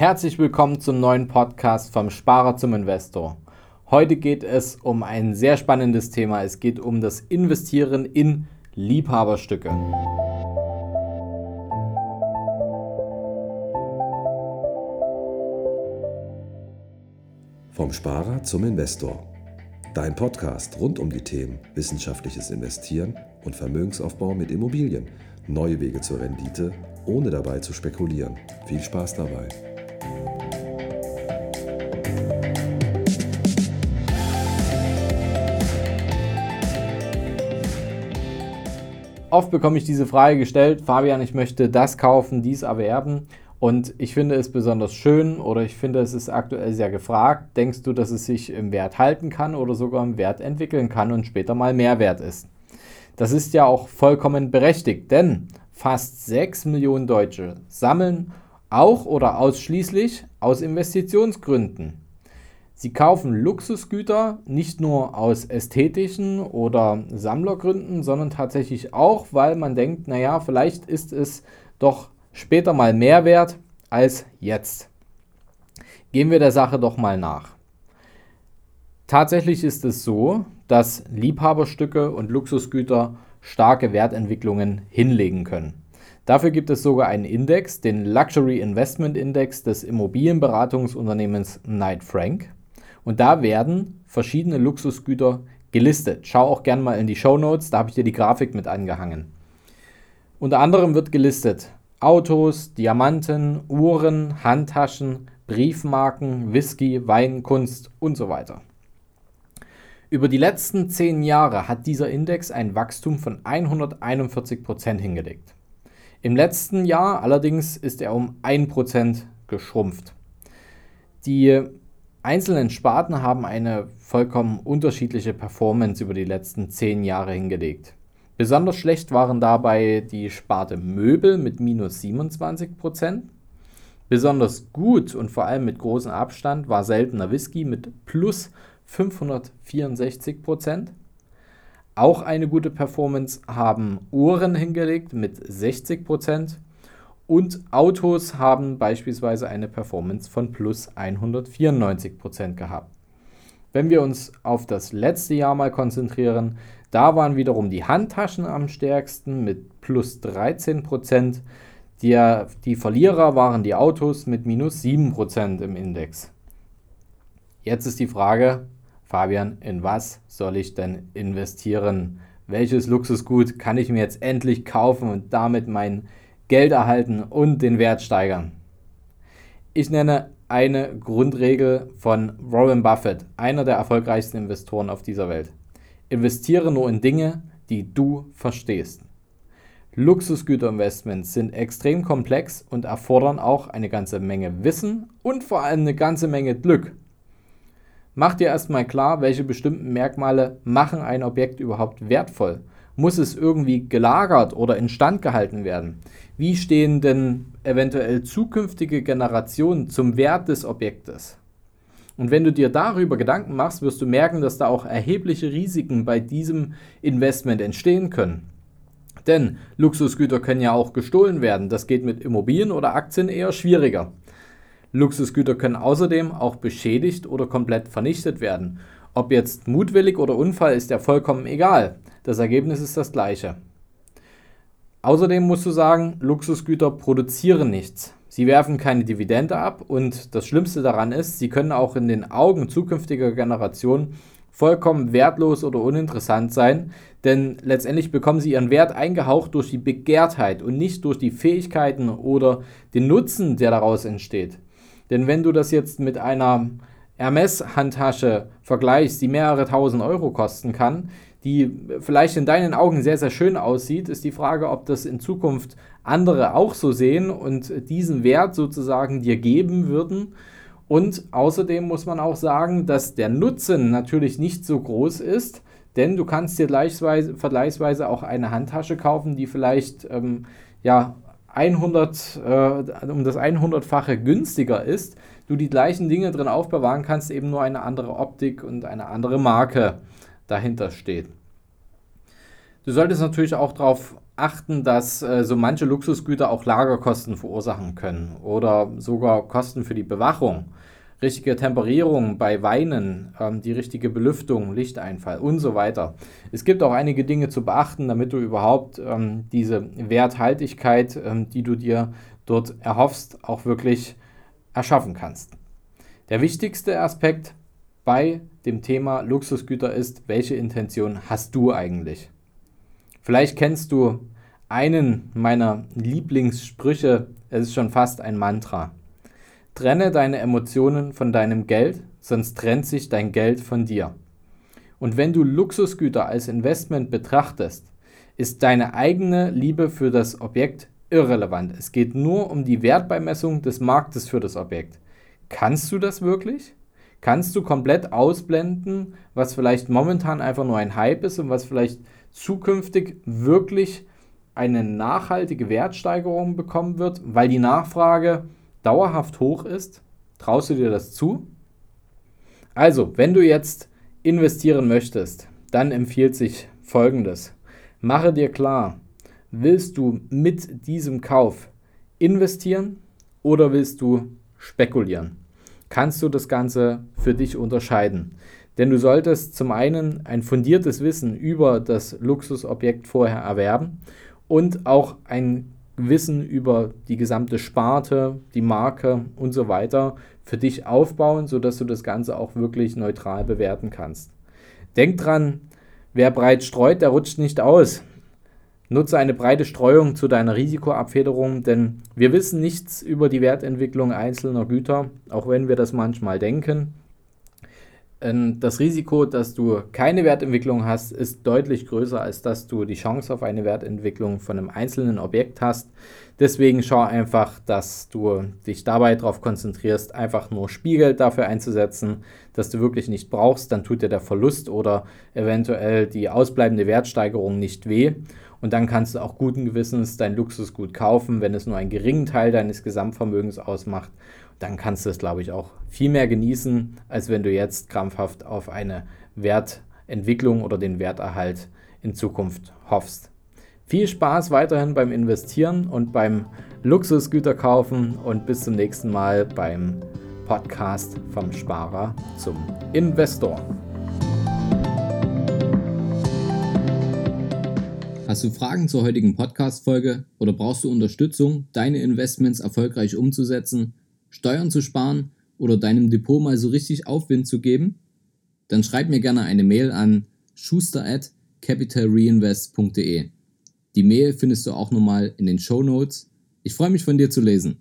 Herzlich willkommen zum neuen Podcast vom Sparer zum Investor. Heute geht es um ein sehr spannendes Thema. Es geht um das Investieren in Liebhaberstücke. Vom Sparer zum Investor. Dein Podcast rund um die Themen wissenschaftliches Investieren und Vermögensaufbau mit Immobilien. Neue Wege zur Rendite, ohne dabei zu spekulieren. Viel Spaß dabei. Oft bekomme ich diese Frage gestellt, Fabian, ich möchte das kaufen, dies erwerben und ich finde es besonders schön oder ich finde es ist aktuell sehr gefragt. Denkst du, dass es sich im Wert halten kann oder sogar im Wert entwickeln kann und später mal mehr wert ist? Das ist ja auch vollkommen berechtigt, denn fast 6 Millionen Deutsche sammeln auch oder ausschließlich aus Investitionsgründen. Sie kaufen Luxusgüter nicht nur aus ästhetischen oder Sammlergründen, sondern tatsächlich auch, weil man denkt, naja, vielleicht ist es doch später mal mehr wert als jetzt. Gehen wir der Sache doch mal nach. Tatsächlich ist es so, dass Liebhaberstücke und Luxusgüter starke Wertentwicklungen hinlegen können. Dafür gibt es sogar einen Index, den Luxury Investment Index des Immobilienberatungsunternehmens Knight Frank. Und da werden verschiedene Luxusgüter gelistet. Schau auch gerne mal in die Show Notes, da habe ich dir die Grafik mit angehangen. Unter anderem wird gelistet Autos, Diamanten, Uhren, Handtaschen, Briefmarken, Whisky, Wein, Kunst und so weiter. Über die letzten zehn Jahre hat dieser Index ein Wachstum von 141 Prozent hingelegt. Im letzten Jahr allerdings ist er um 1% geschrumpft. Die einzelnen Sparten haben eine vollkommen unterschiedliche Performance über die letzten zehn Jahre hingelegt. Besonders schlecht waren dabei die Sparte Möbel mit minus 27%. Besonders gut und vor allem mit großem Abstand war seltener Whisky mit plus 564%. Auch eine gute Performance haben Uhren hingelegt mit 60% und Autos haben beispielsweise eine Performance von plus 194% gehabt. Wenn wir uns auf das letzte Jahr mal konzentrieren, da waren wiederum die Handtaschen am stärksten mit plus 13%. Die, die Verlierer waren die Autos mit minus 7% im Index. Jetzt ist die Frage, Fabian, in was soll ich denn investieren? Welches Luxusgut kann ich mir jetzt endlich kaufen und damit mein Geld erhalten und den Wert steigern? Ich nenne eine Grundregel von Warren Buffett, einer der erfolgreichsten Investoren auf dieser Welt. Investiere nur in Dinge, die du verstehst. Luxusgüterinvestments sind extrem komplex und erfordern auch eine ganze Menge Wissen und vor allem eine ganze Menge Glück. Mach dir erstmal klar, welche bestimmten Merkmale machen ein Objekt überhaupt wertvoll. Muss es irgendwie gelagert oder instand gehalten werden? Wie stehen denn eventuell zukünftige Generationen zum Wert des Objektes? Und wenn du dir darüber Gedanken machst, wirst du merken, dass da auch erhebliche Risiken bei diesem Investment entstehen können. Denn Luxusgüter können ja auch gestohlen werden. Das geht mit Immobilien oder Aktien eher schwieriger. Luxusgüter können außerdem auch beschädigt oder komplett vernichtet werden. Ob jetzt mutwillig oder Unfall ist ja vollkommen egal. Das Ergebnis ist das gleiche. Außerdem musst du sagen, Luxusgüter produzieren nichts. Sie werfen keine Dividende ab und das Schlimmste daran ist, sie können auch in den Augen zukünftiger Generationen vollkommen wertlos oder uninteressant sein, denn letztendlich bekommen sie ihren Wert eingehaucht durch die Begehrtheit und nicht durch die Fähigkeiten oder den Nutzen, der daraus entsteht. Denn wenn du das jetzt mit einer Hermes-Handtasche vergleichst, die mehrere tausend Euro kosten kann, die vielleicht in deinen Augen sehr, sehr schön aussieht, ist die Frage, ob das in Zukunft andere auch so sehen und diesen Wert sozusagen dir geben würden. Und außerdem muss man auch sagen, dass der Nutzen natürlich nicht so groß ist, denn du kannst dir vergleichsweise auch eine Handtasche kaufen, die vielleicht ähm, ja, 100, äh, um das 100-fache günstiger ist, du die gleichen Dinge drin aufbewahren kannst, eben nur eine andere Optik und eine andere Marke dahinter steht. Du solltest natürlich auch darauf achten, dass äh, so manche Luxusgüter auch Lagerkosten verursachen können oder sogar Kosten für die Bewachung, richtige Temperierung bei Weinen, ähm, die richtige Belüftung, Lichteinfall und so weiter. Es gibt auch einige Dinge zu beachten, damit du überhaupt ähm, diese Werthaltigkeit, ähm, die du dir dort erhoffst, auch wirklich erschaffen kannst. Der wichtigste Aspekt bei dem Thema Luxusgüter ist, welche Intention hast du eigentlich? Vielleicht kennst du einen meiner Lieblingssprüche, es ist schon fast ein Mantra. Trenne deine Emotionen von deinem Geld, sonst trennt sich dein Geld von dir. Und wenn du Luxusgüter als Investment betrachtest, ist deine eigene Liebe für das Objekt irrelevant. Es geht nur um die Wertbeimessung des Marktes für das Objekt. Kannst du das wirklich? Kannst du komplett ausblenden, was vielleicht momentan einfach nur ein Hype ist und was vielleicht zukünftig wirklich eine nachhaltige Wertsteigerung bekommen wird, weil die Nachfrage dauerhaft hoch ist? Traust du dir das zu? Also, wenn du jetzt investieren möchtest, dann empfiehlt sich Folgendes. Mache dir klar, willst du mit diesem Kauf investieren oder willst du spekulieren? Kannst du das Ganze für dich unterscheiden? Denn du solltest zum einen ein fundiertes Wissen über das Luxusobjekt vorher erwerben und auch ein Wissen über die gesamte Sparte, die Marke und so weiter für dich aufbauen, sodass du das Ganze auch wirklich neutral bewerten kannst. Denk dran, wer breit streut, der rutscht nicht aus. Nutze eine breite Streuung zu deiner Risikoabfederung, denn wir wissen nichts über die Wertentwicklung einzelner Güter, auch wenn wir das manchmal denken. Ähm, das Risiko, dass du keine Wertentwicklung hast, ist deutlich größer, als dass du die Chance auf eine Wertentwicklung von einem einzelnen Objekt hast. Deswegen schau einfach, dass du dich dabei darauf konzentrierst, einfach nur Spielgeld dafür einzusetzen, dass du wirklich nicht brauchst. Dann tut dir der Verlust oder eventuell die ausbleibende Wertsteigerung nicht weh. Und dann kannst du auch guten Gewissens dein Luxusgut kaufen, wenn es nur einen geringen Teil deines Gesamtvermögens ausmacht dann kannst du es, glaube ich, auch viel mehr genießen, als wenn du jetzt krampfhaft auf eine Wertentwicklung oder den Werterhalt in Zukunft hoffst. Viel Spaß weiterhin beim Investieren und beim Luxusgüter kaufen und bis zum nächsten Mal beim Podcast vom Sparer zum Investor. Hast du Fragen zur heutigen Podcast-Folge oder brauchst du Unterstützung, deine Investments erfolgreich umzusetzen? Steuern zu sparen oder deinem Depot mal so richtig Aufwind zu geben? Dann schreib mir gerne eine Mail an schuster at capitalreinvest.de. Die Mail findest du auch nochmal in den Show Notes. Ich freue mich von dir zu lesen.